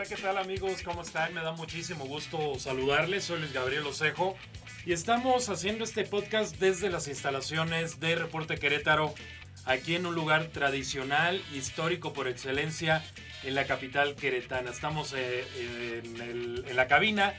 Hola, ¿qué tal amigos? ¿Cómo están? Me da muchísimo gusto saludarles. Soy Luis Gabriel Osejo y estamos haciendo este podcast desde las instalaciones de Reporte Querétaro, aquí en un lugar tradicional, histórico por excelencia, en la capital queretana. Estamos eh, en, el- en la cabina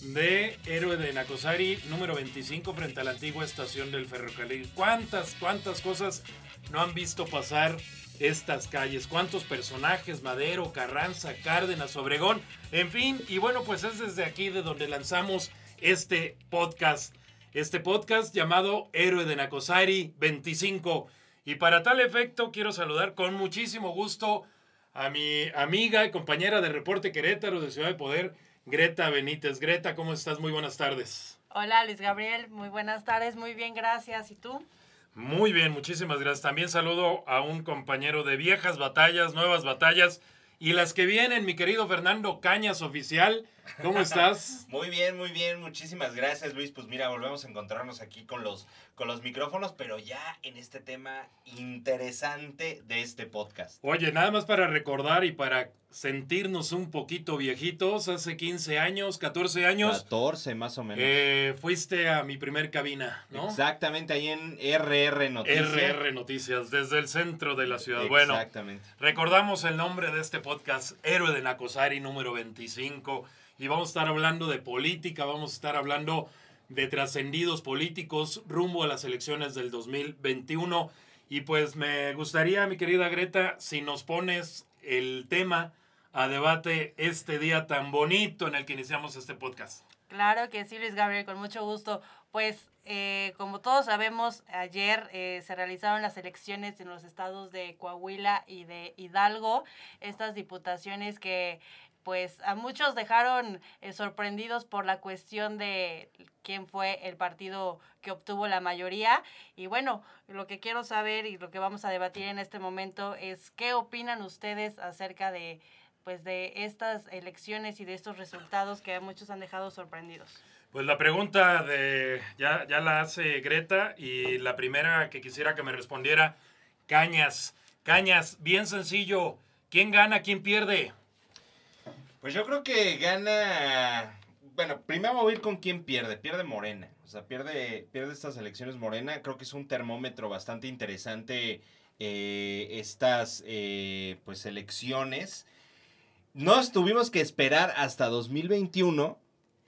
de Héroe de Nacosari, número 25, frente a la antigua estación del ferrocarril. ¿Cuántas, cuántas cosas no han visto pasar estas calles? ¿Cuántos personajes? Madero, Carranza, Cárdenas, Obregón, en fin. Y bueno, pues es desde aquí de donde lanzamos este podcast. Este podcast llamado Héroe de Nacosari 25. Y para tal efecto quiero saludar con muchísimo gusto a mi amiga y compañera de Reporte Querétaro de Ciudad de Poder, Greta Benítez. Greta, ¿cómo estás? Muy buenas tardes. Hola Luis Gabriel, muy buenas tardes, muy bien, gracias. ¿Y tú? Muy bien, muchísimas gracias. También saludo a un compañero de viejas batallas, nuevas batallas y las que vienen, mi querido Fernando Cañas Oficial. ¿Cómo estás? Muy bien, muy bien, muchísimas gracias Luis. Pues mira, volvemos a encontrarnos aquí con los, con los micrófonos, pero ya en este tema interesante de este podcast. Oye, nada más para recordar y para sentirnos un poquito viejitos, hace 15 años, 14 años, 14 más o menos. eh, fuiste a mi primer cabina, ¿no? Exactamente, ahí en RR Noticias. RR Noticias, desde el centro de la ciudad. Bueno, Exactamente. recordamos el nombre de este podcast, Héroe de Nacosari número 25, y vamos a estar hablando de política, vamos a estar hablando de trascendidos políticos rumbo a las elecciones del 2021. Y pues me gustaría, mi querida Greta, si nos pones el tema a debate este día tan bonito en el que iniciamos este podcast. Claro que sí, Luis Gabriel, con mucho gusto. Pues eh, como todos sabemos, ayer eh, se realizaron las elecciones en los estados de Coahuila y de Hidalgo, estas diputaciones que pues a muchos dejaron eh, sorprendidos por la cuestión de quién fue el partido que obtuvo la mayoría. Y bueno, lo que quiero saber y lo que vamos a debatir en este momento es qué opinan ustedes acerca de pues de estas elecciones y de estos resultados que muchos han dejado sorprendidos. Pues la pregunta de ya, ya la hace Greta y la primera que quisiera que me respondiera, Cañas. Cañas, bien sencillo. ¿Quién gana, quién pierde? Pues yo creo que gana. Bueno, primero voy a ir con quién pierde. Pierde Morena. O sea, pierde, pierde estas elecciones Morena. Creo que es un termómetro bastante interesante eh, estas eh, pues elecciones. Nos tuvimos que esperar hasta 2021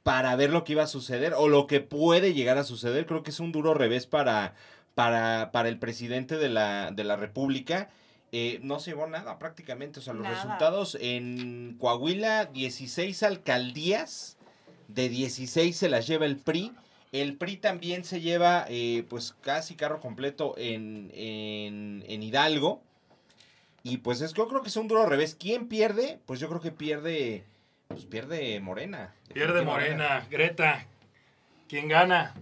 para ver lo que iba a suceder o lo que puede llegar a suceder. Creo que es un duro revés para, para, para el presidente de la, de la República. Eh, no se llevó nada prácticamente. O sea, los Nada. resultados en Coahuila, 16 alcaldías, de 16 se las lleva el PRI. El PRI también se lleva eh, pues casi carro completo en, en, en Hidalgo. Y pues es, yo creo que es un duro revés. ¿Quién pierde? Pues yo creo que pierde, pues pierde Morena. Pierde Morena. Greta, ¿quién gana?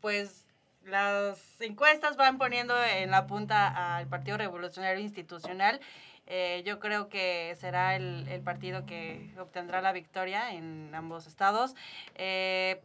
Pues las encuestas van poniendo en la punta al Partido Revolucionario Institucional. Eh, yo creo que será el, el partido que obtendrá la victoria en ambos estados. Eh,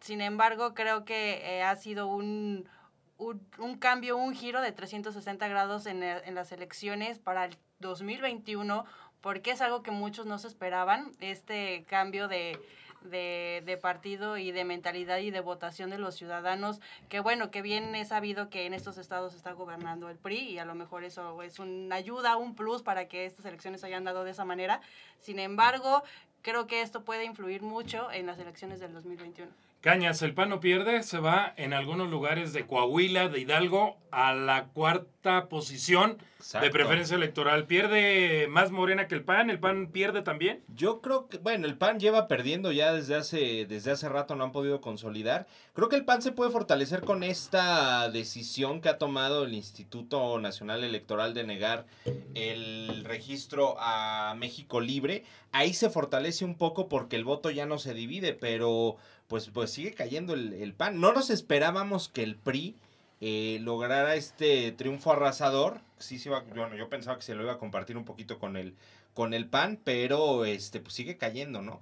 sin embargo, creo que eh, ha sido un, un, un cambio, un giro de 360 grados en, en las elecciones para el 2021, porque es algo que muchos no se esperaban, este cambio de, de, de partido y de mentalidad y de votación de los ciudadanos, que bueno, que bien es sabido que en estos estados está gobernando el PRI y a lo mejor eso es una ayuda, un plus para que estas elecciones hayan dado de esa manera. Sin embargo, creo que esto puede influir mucho en las elecciones del 2021. Cañas, el PAN no pierde, se va en algunos lugares de Coahuila, de Hidalgo, a la cuarta posición de preferencia electoral. ¿Pierde más Morena que el PAN? ¿El PAN pierde también? Yo creo que, bueno, el PAN lleva perdiendo ya desde hace, desde hace rato, no han podido consolidar. Creo que el PAN se puede fortalecer con esta decisión que ha tomado el Instituto Nacional Electoral de negar el registro a México Libre. Ahí se fortalece un poco porque el voto ya no se divide, pero pues, pues sigue cayendo el, el PAN. No nos esperábamos que el PRI eh, lograra este triunfo arrasador. Sí, bueno, yo pensaba que se lo iba a compartir un poquito con el, con el PAN, pero este, pues sigue cayendo, ¿no?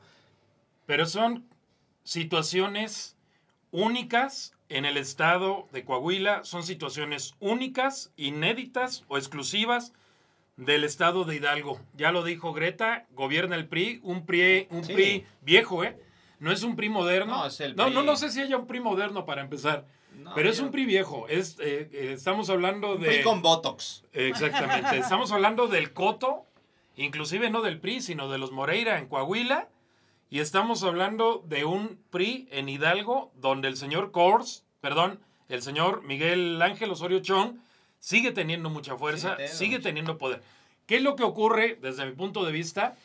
Pero son situaciones únicas en el estado de Coahuila, son situaciones únicas, inéditas o exclusivas del estado de Hidalgo. Ya lo dijo Greta, gobierna el PRI, un PRI, un PRI viejo, ¿eh? No es un PRI moderno. No, es el no, no, no, sé si haya un PRI moderno para empezar. pero es un PRI viejo. Es, eh, eh, estamos hablando de... PRI con Botox. Exactamente. estamos hablando del Coto, inclusive no del PRI, sino de los Moreira en Coahuila. Y estamos hablando de un PRI en Hidalgo, donde el señor Kors, perdón, el señor Miguel Ángel Osorio Chong, sigue teniendo mucha fuerza, sigue teniendo poder. ¿Qué es lo que ocurre desde mi punto de vista?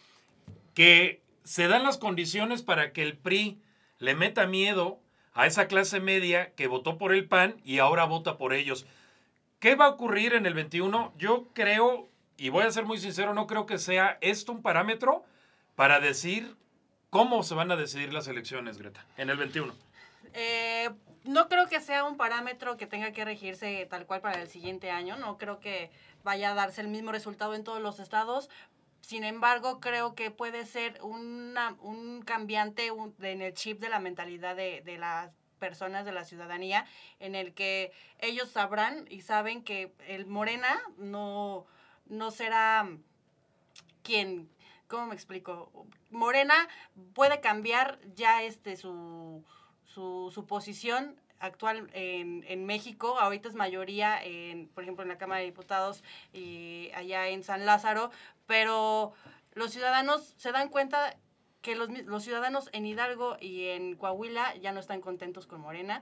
Que se dan las condiciones para que el PRI le meta miedo a esa clase media que votó por el PAN y ahora vota por ellos. ¿Qué va a ocurrir en el 21? Yo creo, y voy a ser muy sincero, no creo que sea esto un parámetro para decir cómo se van a decidir las elecciones, Greta, en el 21. Eh, no creo que sea un parámetro que tenga que regirse tal cual para el siguiente año. No creo que vaya a darse el mismo resultado en todos los estados. Sin embargo, creo que puede ser una, un cambiante en el chip de la mentalidad de, de las personas de la ciudadanía, en el que ellos sabrán y saben que el Morena no, no será quien, ¿cómo me explico? Morena puede cambiar ya este su su, su posición actual en, en, México, ahorita es mayoría, en, por ejemplo, en la Cámara de Diputados y allá en San Lázaro, pero los ciudadanos se dan cuenta que los, los ciudadanos en Hidalgo y en Coahuila ya no están contentos con Morena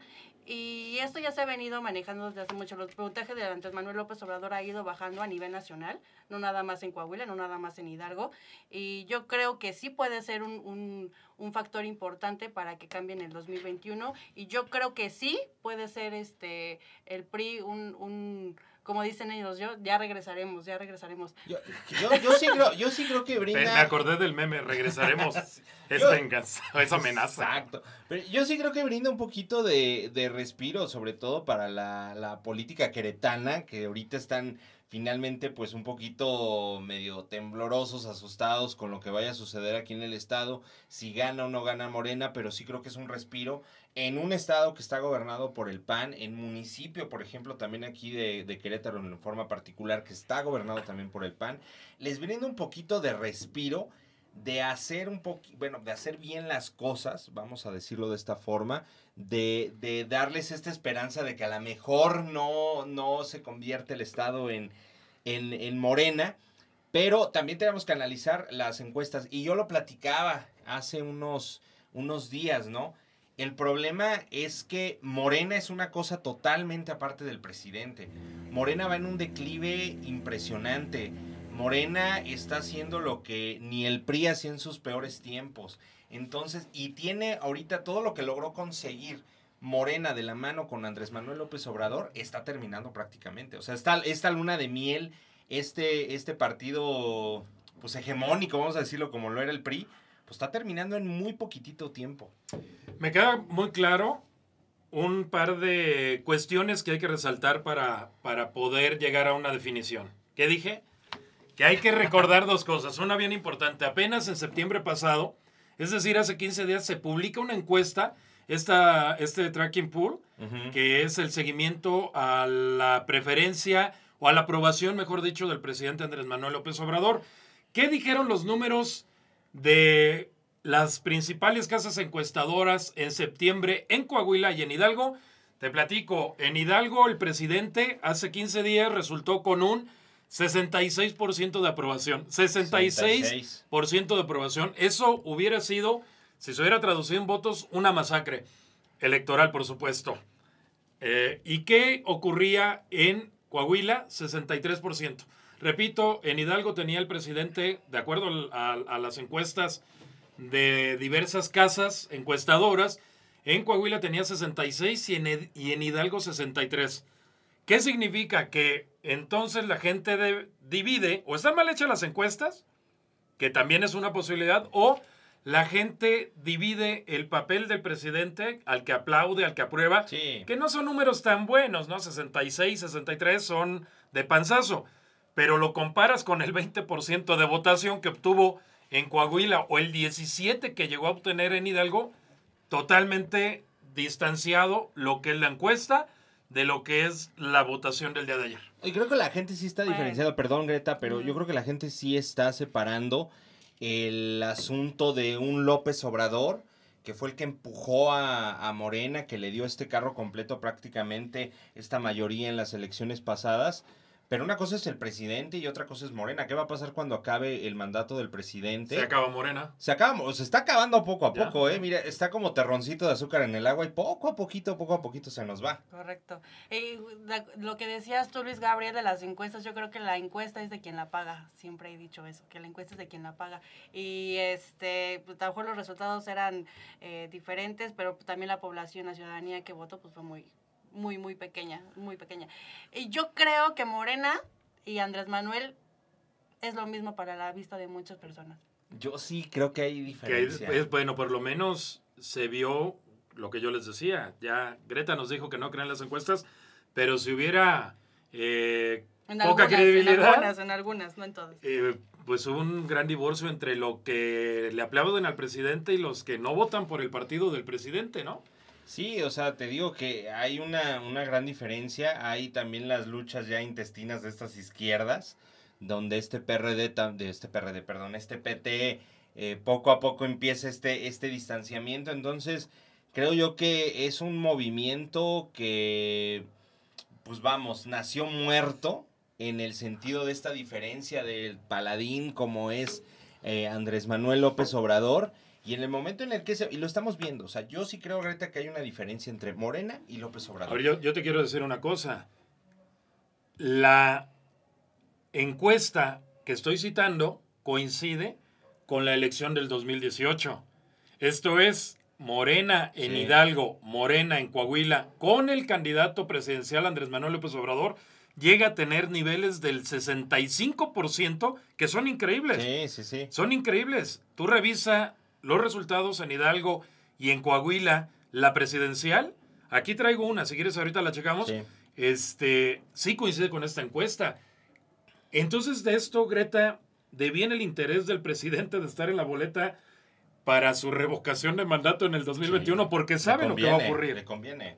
y esto ya se ha venido manejando desde hace mucho. Los puntajes de Andrés Manuel López Obrador ha ido bajando a nivel nacional, no nada más en Coahuila, no nada más en Hidalgo. Y yo creo que sí puede ser un, un, un factor importante para que cambie en el 2021. Y yo creo que sí puede ser este el PRI un, un como dicen ellos, yo ya regresaremos, ya regresaremos. Yo, yo, sí, creo, yo sí creo que brinda... Me acordé del meme, regresaremos. es venganza, es amenaza. Exacto. Pero yo sí creo que brinda un poquito de, de respiro, sobre todo para la, la política queretana, que ahorita están finalmente pues un poquito medio temblorosos, asustados con lo que vaya a suceder aquí en el estado, si gana o no gana Morena, pero sí creo que es un respiro en un estado que está gobernado por el PAN, en municipio, por ejemplo, también aquí de, de Querétaro en forma particular, que está gobernado también por el PAN, les brinda un poquito de respiro de hacer un poco, bueno, de hacer bien las cosas, vamos a decirlo de esta forma, de, de darles esta esperanza de que a lo mejor no, no se convierte el Estado en, en, en Morena, pero también tenemos que analizar las encuestas. Y yo lo platicaba hace unos, unos días, ¿no? El problema es que Morena es una cosa totalmente aparte del presidente. Morena va en un declive impresionante. Morena está haciendo lo que ni el PRI hacía en sus peores tiempos. Entonces, y tiene ahorita todo lo que logró conseguir Morena de la mano con Andrés Manuel López Obrador, está terminando prácticamente. O sea, esta luna de miel, este, este partido pues hegemónico, vamos a decirlo como lo era el PRI, pues está terminando en muy poquitito tiempo. Me queda muy claro un par de cuestiones que hay que resaltar para, para poder llegar a una definición. ¿Qué dije? Que hay que recordar dos cosas. Una bien importante, apenas en septiembre pasado, es decir, hace 15 días, se publica una encuesta, esta, este tracking pool, que es el seguimiento a la preferencia o a la aprobación, mejor dicho, del presidente Andrés Manuel López Obrador. ¿Qué dijeron los números de las principales casas encuestadoras en septiembre en Coahuila y en Hidalgo? Te platico, en Hidalgo el presidente hace 15 días resultó con un 66% de aprobación. 66%, de aprobación. Eso hubiera sido, si se hubiera traducido en votos, una masacre electoral, por supuesto. Eh, ¿Y qué ocurría en Coahuila? 63%. Repito, en Hidalgo tenía el presidente, de acuerdo a, las encuestas de diversas casas encuestadoras, en Coahuila tenía 66 y en, y en Hidalgo 63. ¿Qué significa? Que entonces la gente divide, o están mal hechas las encuestas, que también es una posibilidad, o la gente divide el papel del presidente al que aplaude, al que aprueba, que no son números tan buenos, ¿no? 66, 63 son de panzazo, pero lo comparas con el 20% de votación que obtuvo en Coahuila o el 17 que llegó a obtener en Hidalgo, totalmente distanciado lo que es la encuesta de lo que es la votación del día de ayer. Y creo que la gente sí está Bueno. diferenciando, perdón Greta, pero yo creo que la gente sí está separando el asunto de un López Obrador, que fue el que empujó a, a Morena, que le dio este carro completo prácticamente esta mayoría en las elecciones pasadas. Pero una cosa es el presidente y otra cosa es Morena. ¿Qué va a pasar cuando acabe el mandato del presidente? Se acaba Morena. Se acaba, se está acabando poco a Ya. poco, ¿eh? Mira, está como terroncito de azúcar en el agua y poco a poquito, poco a poquito se nos va. Correcto. Y la- lo que decías tú, Luis Gabriel, de las encuestas, yo creo que la encuesta es de quien la paga. Siempre he dicho eso, que la encuesta es de quien la paga. Y este, pues, a lo mejor los resultados eran eh, diferentes, pero también la población, la ciudadanía que votó, pues fue muy, muy, muy pequeña, muy pequeña. Y yo creo que Morena y Andrés Manuel es lo mismo para la vista de muchas personas. Yo sí creo que hay Que diferencia. es, bueno, por lo menos se vio lo que yo les decía. Ya Greta nos dijo que no crean las encuestas, pero si hubiera eh, En poca algunas, credibilidad, En algunas, en algunas, no en todas. eh, pues hubo un gran divorcio entre lo que le aplauden al presidente y los que no votan por el partido del presidente, ¿no? Sí, o sea, te digo que hay una, una gran diferencia. Hay también las luchas ya intestinas de estas izquierdas, donde este PRD, de este perdón, este PT, eh, poco a poco empieza este, este distanciamiento. Entonces, creo yo que es un movimiento que, pues vamos, nació muerto en el sentido de esta diferencia del paladín como es eh, Andrés Manuel López Obrador. Y en el momento en el que se... Y lo estamos viendo. O sea, yo sí creo, Greta, que hay una diferencia entre Morena y López A Obrador. ver, yo, yo te quiero decir una cosa. La encuesta que estoy citando coincide con la elección del 2018. Esto es Morena en Sí. Hidalgo, Morena en Coahuila, con el candidato presidencial Andrés Manuel López Obrador, llega a tener niveles del 65% que son increíbles. Sí, sí, sí. Son increíbles. Tú revisa los resultados en Hidalgo y en Coahuila, la presidencial. Aquí traigo una, si quieres ahorita la checamos. Sí. Este, sí coincide con esta encuesta. Entonces, de esto, Greta, deviene el interés del presidente de estar en la boleta para su revocación de mandato en el 2021, Sí. porque sabe lo que va a ocurrir. Le conviene.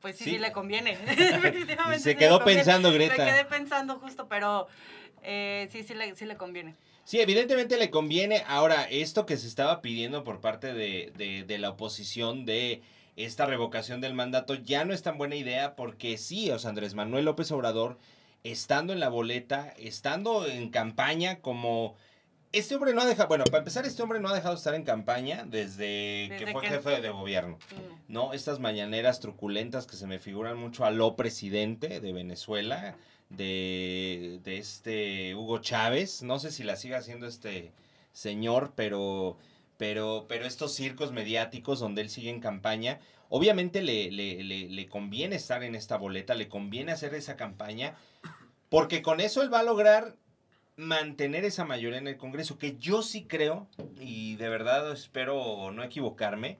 Pues sí, Sí. sí, le conviene. Definitivamente Se sí quedó pensando, Greta. Me quedé pensando justo, pero eh, sí, sí le, sí le conviene. Sí, evidentemente le conviene. Ahora, esto que se estaba pidiendo por parte de, de- de la oposición de esta revocación del mandato ya no es tan buena idea porque sí, o sea, Andrés Manuel López Obrador, estando en la boleta, estando en campaña como... Este hombre no ha dejado, bueno, para empezar, este hombre no ha dejado de estar en campaña desde, que fue que- jefe de gobierno. Mm. ¿no? Estas mañaneras truculentas que se me figuran mucho a lo presidente de Venezuela, de, de este Hugo Chávez. No sé si la siga haciendo este señor, pero, pero, pero estos circos mediáticos donde él sigue en campaña, obviamente le, le, le, le conviene estar en esta boleta, le conviene hacer esa campaña, porque con eso él va a lograr mantener esa mayoría en el Congreso, que yo sí creo, y de verdad espero no equivocarme,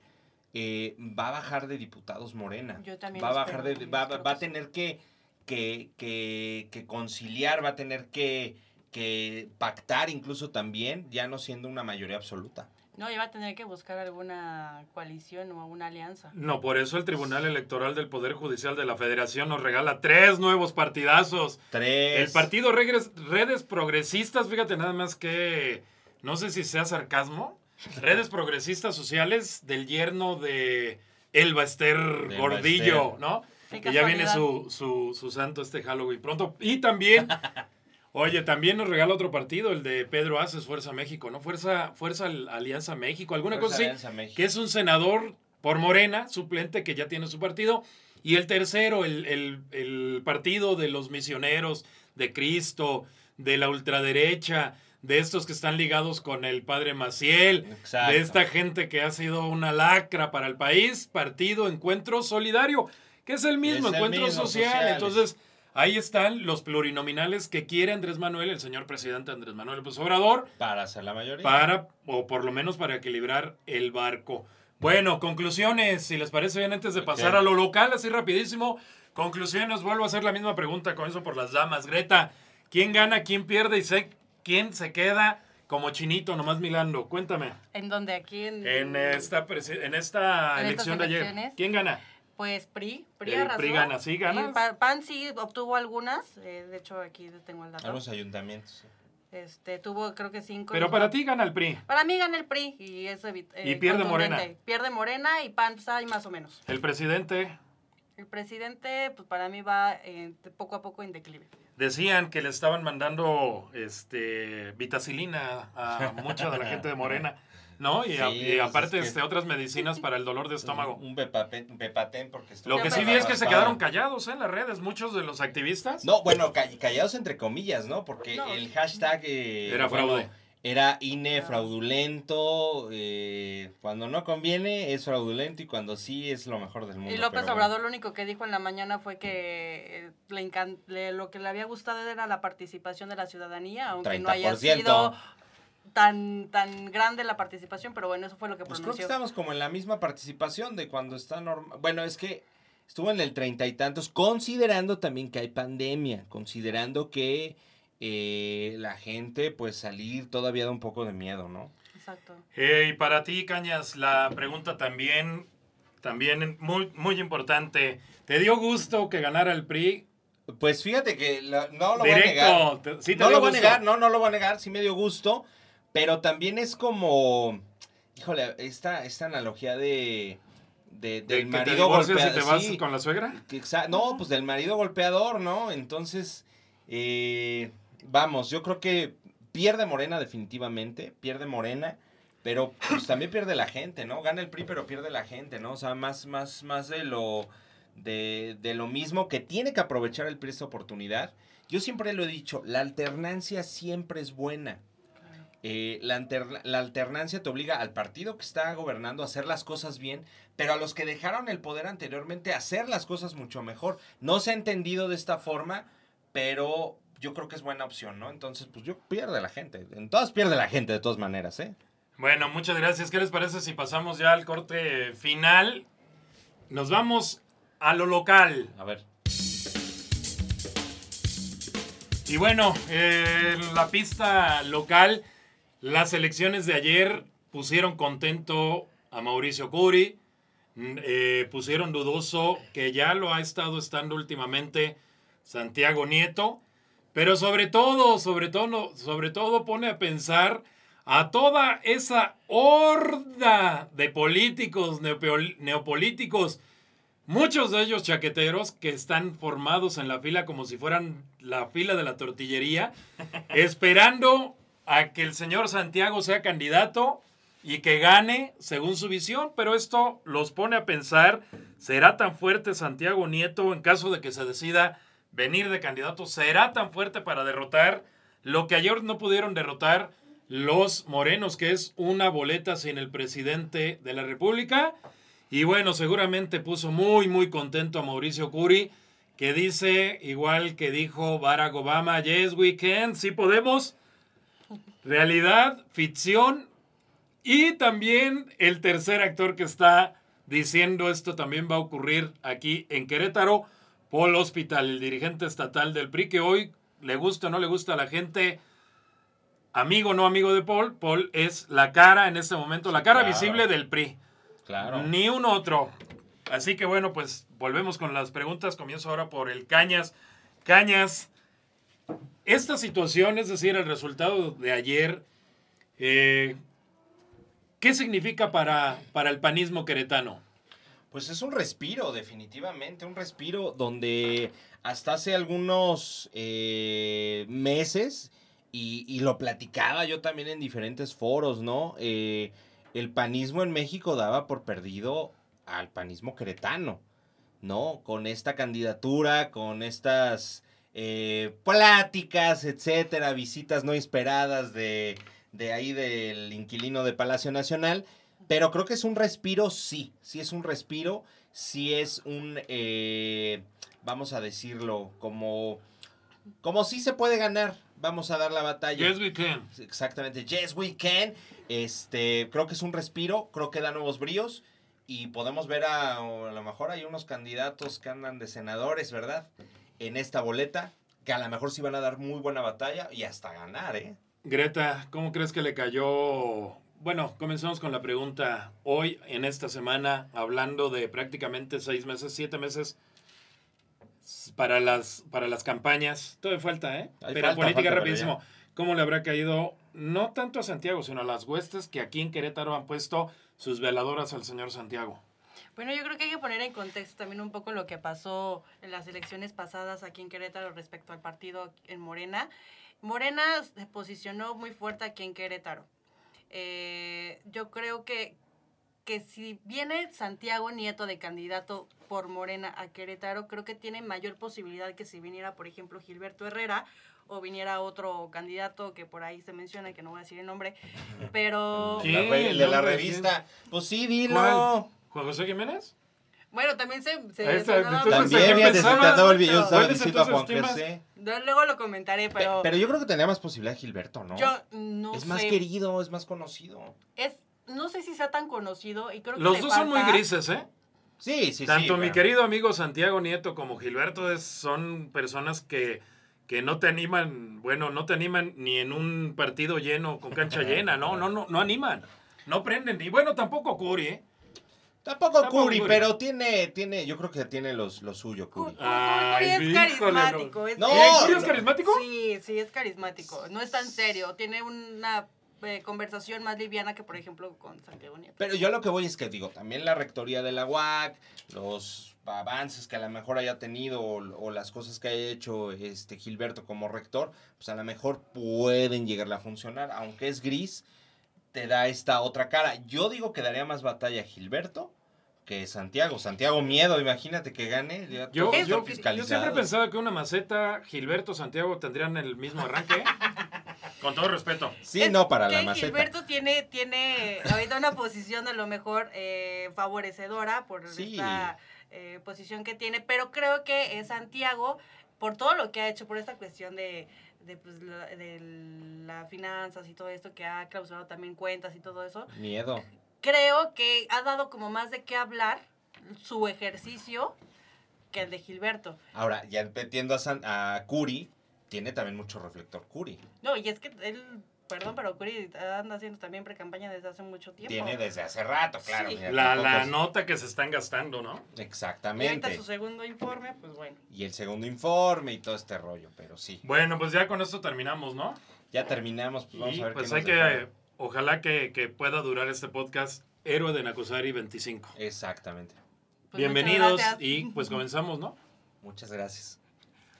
eh, va a bajar de diputados Morena. Yo también Va a bajar de, va, va a tener que, que, que, que conciliar, va a tener que, que pactar incluso también, ya no siendo una mayoría absoluta. No, iba a tener que buscar alguna coalición o una alianza. No, por eso el Tribunal Electoral del Poder Judicial de la Federación nos regala tres nuevos partidazos. Tres. El partido Regres- Redes Progresistas, fíjate nada más que, no sé si sea sarcasmo, Redes Progresistas Sociales del yerno de Elba Ester De Elba Gordillo, Ester. ¿no? Que ya viene su, su, su santo este Halloween pronto. Y también, oye, también nos regala otro partido, el de Pedro Aces, Fuerza México, ¿no? Fuerza, Fuerza Alianza México, alguna Fuerza cosa así que es un senador por Morena, suplente que ya tiene su partido. Y el tercero, el, el- el partido de los misioneros de Cristo, de la ultraderecha, de estos que están ligados con el padre Maciel, Exacto. de esta gente que ha sido una lacra para el país, partido Encuentro Solidario, que es el mismo, Es el Encuentro mismo, social. sociales. Entonces, ahí están los plurinominales que quiere Andrés Manuel, el señor presidente Andrés Manuel López Obrador, Para ser la mayoría. para, o por lo menos para equilibrar el barco. Bueno, conclusiones, si les parece bien, antes de pasar a lo local, así rapidísimo. Conclusiones, vuelvo a hacer la misma pregunta con eso por las damas. Greta, ¿quién gana, quién pierde y sé quién se queda como chinito, nomás milando? Cuéntame. ¿En donde Aquí en... En esta, en esta ¿En elección de ayer? ¿quién gana? Pues PRI, PRI El arrasó. PRI gana, sí, gana. PAN sí obtuvo algunas, eh, de hecho aquí tengo el dato. A los ayuntamientos. Este, tuvo creo que cinco. Pero para ti gana el PRI. Para mí gana el PRI y es evi- Y eh, pierde. Morena. Pierde Morena y PAN pues, hay más o menos. El presidente El presidente, pues para mí va eh, poco a poco en declive. decían que le estaban mandando este vitacilina a mucha de la gente de Morena, ¿no? Y, a- Sí, y aparte es que- este, otras medicinas para el dolor de estómago. Un un bepatén porque Lo que sí vi es que se quedaron callados ¿eh? en las redes, muchos de los activistas. No, bueno, ca- callados entre comillas, ¿no? Porque No. el hashtag... eh, Era bueno, fraude. Era INE fraudulento, eh, cuando no conviene es fraudulento y cuando sí es lo mejor del mundo. Y López pero Obrador lo único que dijo en la mañana fue que eh, le encan- le- lo que le había gustado era la participación de la ciudadanía, aunque no haya 30%. sido tan, tan grande la participación, pero bueno, eso fue lo que Pues creo que pronunció. estamos como en la misma participación de cuando está normal. Bueno, es que estuvo en el treinta y tantos, considerando también que hay pandemia, considerando que eh, la gente, pues salir todavía da un poco de miedo, ¿no? Exacto. Eh, y para ti, Cañas, la pregunta también, también muy, muy importante. ¿Te dio gusto que ganara el PRI? Pues fíjate que la- no lo voy a negar. Directo. te- sí te no lo voy a negar, no, no lo voy a negar, sí me dio gusto, pero también es como, híjole, esta, esta analogía de, de- ¿De del marido golpeador. te vas sí, con la suegra? que no, pues del marido golpeador, ¿no? Entonces, eh, vamos, yo creo que pierde Morena definitivamente, pierde Morena, pero pues también pierde la gente, ¿no? Gana el PRI, pero pierde la gente, ¿no? O sea, más, más, más de lo, de, de lo mismo que tiene que aprovechar el PRI esta oportunidad. Yo siempre lo he dicho, la alternancia siempre es buena. Eh, la, alterna- la alternancia te obliga al partido que está gobernando a hacer las cosas bien, pero a los que dejaron el poder anteriormente a hacer las cosas mucho mejor. No se ha entendido de esta forma, pero yo creo que es buena opción, ¿no? Entonces, pues yo pierde la gente. En todas pierde la gente, de todas maneras, ¿eh? Bueno, muchas gracias. ¿Qué les parece si pasamos ya al corte final? Nos vamos a lo local. A ver. Y bueno, en la pista local, las elecciones de ayer pusieron contento a Mauricio Curi, mm, eh, pusieron dudoso que ya lo ha estado estando últimamente Santiago Nieto, pero sobre todo, sobre todo, sobre todo pone a pensar a toda esa horda de políticos neopol- neopolíticos Muchos de ellos chaqueteros que están formados en la fila como si fueran la fila de la tortillería, esperando a que el señor Santiago sea candidato y que gane según su visión, pero esto los pone a pensar, ¿será tan fuerte Santiago Nieto en caso de que se decida venir de candidato? ¿Será tan fuerte para derrotar lo que ayer no pudieron derrotar los morenos, que es una boleta sin el presidente de la República? Y bueno, seguramente puso muy, muy contento a Mauricio Curi, que dice, igual que dijo Barack Obama, yes, we can, sí podemos. Realidad, ficción. Y también el tercer actor que está diciendo esto también va a ocurrir aquí en Querétaro, Paul Hospital, el dirigente estatal del PRI, que hoy le gusta o no le gusta a la gente, amigo o no amigo de Paul, Paul es la cara en este momento, la cara claro. visible del PRI. Claro. Ni un otro. Así que bueno, pues volvemos con las preguntas. Comienzo ahora por el Cañas. Cañas, esta situación, es decir, el resultado de ayer, eh, ¿qué significa para, para el panismo queretano? Pues es un respiro, definitivamente, un respiro donde hasta hace algunos eh, meses, y, lo platicaba yo también en diferentes foros, ¿no? Eh, el panismo en México daba por perdido al panismo queretano, ¿no? Con esta candidatura, con estas eh, pláticas, etcétera, visitas no esperadas de, de ahí del inquilino de Palacio Nacional. Pero creo que es un respiro, sí, sí es un respiro, sí es un, eh, vamos a decirlo, como, como sí se puede ganar, vamos a dar la batalla. Yes, we can. Exactamente, yes we can. Este, creo que es un respiro, creo que da nuevos bríos y podemos ver a, a lo mejor hay unos candidatos que andan de senadores, ¿verdad? En esta boleta, que a lo mejor sí van a dar muy buena batalla y hasta ganar, ¿eh? Greta, ¿cómo crees que le cayó bueno, comenzamos con la pregunta. Hoy, en esta semana, hablando de prácticamente seis meses, siete meses para las, para las campañas. Todavía falta, ¿eh? Hay pero falta, política falta, rapidísimo. ¿Cómo le habrá caído, no tanto a Santiago, sino a las huestes que aquí en Querétaro han puesto sus veladoras al señor Santiago? Bueno, yo creo que hay que poner en contexto también un poco lo que pasó en las elecciones pasadas aquí en Querétaro respecto al partido en Morena. Morena se posicionó muy fuerte aquí en Querétaro. Eh, yo creo que, que si viene Santiago Nieto de candidato por Morena a Querétaro, creo que tiene mayor posibilidad que si viniera, por ejemplo, Gilberto Herrera o viniera otro candidato que por ahí se menciona, que no voy a decir el nombre, pero... El de la revista. Pues sí, dilo. ¿Cuál? ¿Juan José Jiménez? Bueno, también se... se Ahí está, sonaba entonces, mucho. ¿a qué También ya pensaba? el video, estaba ¿Cuál es diciendo a Juan entonces José. Luego lo comentaré, Pe- pero... Pero yo creo que tenía más posibilidad Gilberto, ¿no? Yo no es sé. más querido, es más conocido. Es, no sé si sea tan conocido y creo que Los le dos son muy falta- grises, ¿eh? Sí, sí, sí. Tanto mi querido amigo Santiago Nieto como Gilberto es- son personas que, que no te animan, bueno, no te animan ni en un partido lleno con cancha llena, no, no, no, no animan, no prenden, y bueno, tampoco Curi, ¿eh? Tampoco Tampoco Curi, Curi. pero tiene, tiene, yo creo que tiene los, lo suyo, Cu- Curi. Cu- Ay, Curi es carismático. es- No. ¿Y es- carismático? Sí, sí, es carismático. No es tan serio. Tiene una eh, conversación más liviana que, por ejemplo, con Santiago Nieto. Pero yo lo que voy es que digo, también la rectoría de la UAC, los avances que a lo mejor haya tenido o, o las cosas que haya hecho este Gilberto como rector, pues a lo mejor pueden llegar a funcionar, aunque es gris, te da esta otra cara. Yo digo que daría más batalla a Gilberto que Santiago. Santiago miedo, imagínate que gane. ya Yo, yo, yo siempre he pensado que una maceta, Gilberto, Santiago tendrían el mismo arranque, con todo respeto. Sí, Es no para que la maceta. Gilberto tiene, tiene ahorita una posición a lo mejor eh, favorecedora por Sí. esta eh, posición que tiene, pero creo que eh, Santiago, por todo lo que ha hecho, por esta cuestión de, de, pues, la, de las finanzas y todo esto, que ha clausurado también cuentas y todo eso, Miedo. creo que ha dado como más de qué hablar su ejercicio que el de Gilberto. Ahora, ya metiendo a, San- a Curi, tiene también mucho reflector Curi. No, y es que él, perdón, pero Curi anda haciendo también pre-campaña desde hace mucho tiempo. Tiene desde hace rato, claro. Sí. mira, La, la nota que se están gastando, ¿no? Y ahorita Exactamente. su segundo informe, pues bueno. Y el segundo informe y todo este rollo, pero sí. Bueno, pues ya con esto terminamos, ¿no? Ya terminamos, pues vamos y a ver pues qué hay nos que, dejaron. ojalá que, que pueda durar este podcast Héroe de Nakusari 25. Exactamente. Pues Bienvenidos y pues comenzamos, ¿no? Muchas gracias.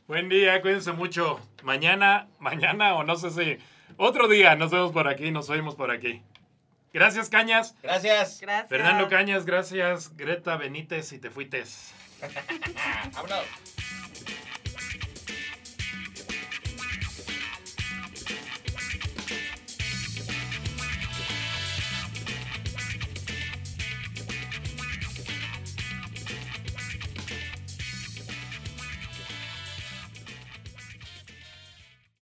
Buen día, cuídense mucho. Mañana, mañana o no sé si otro día nos vemos por aquí, nos oímos por aquí. Gracias, Cañas. Gracias. Gracias. Fernando Cañas, gracias. Greta Benítez y te fuites. Vámonos.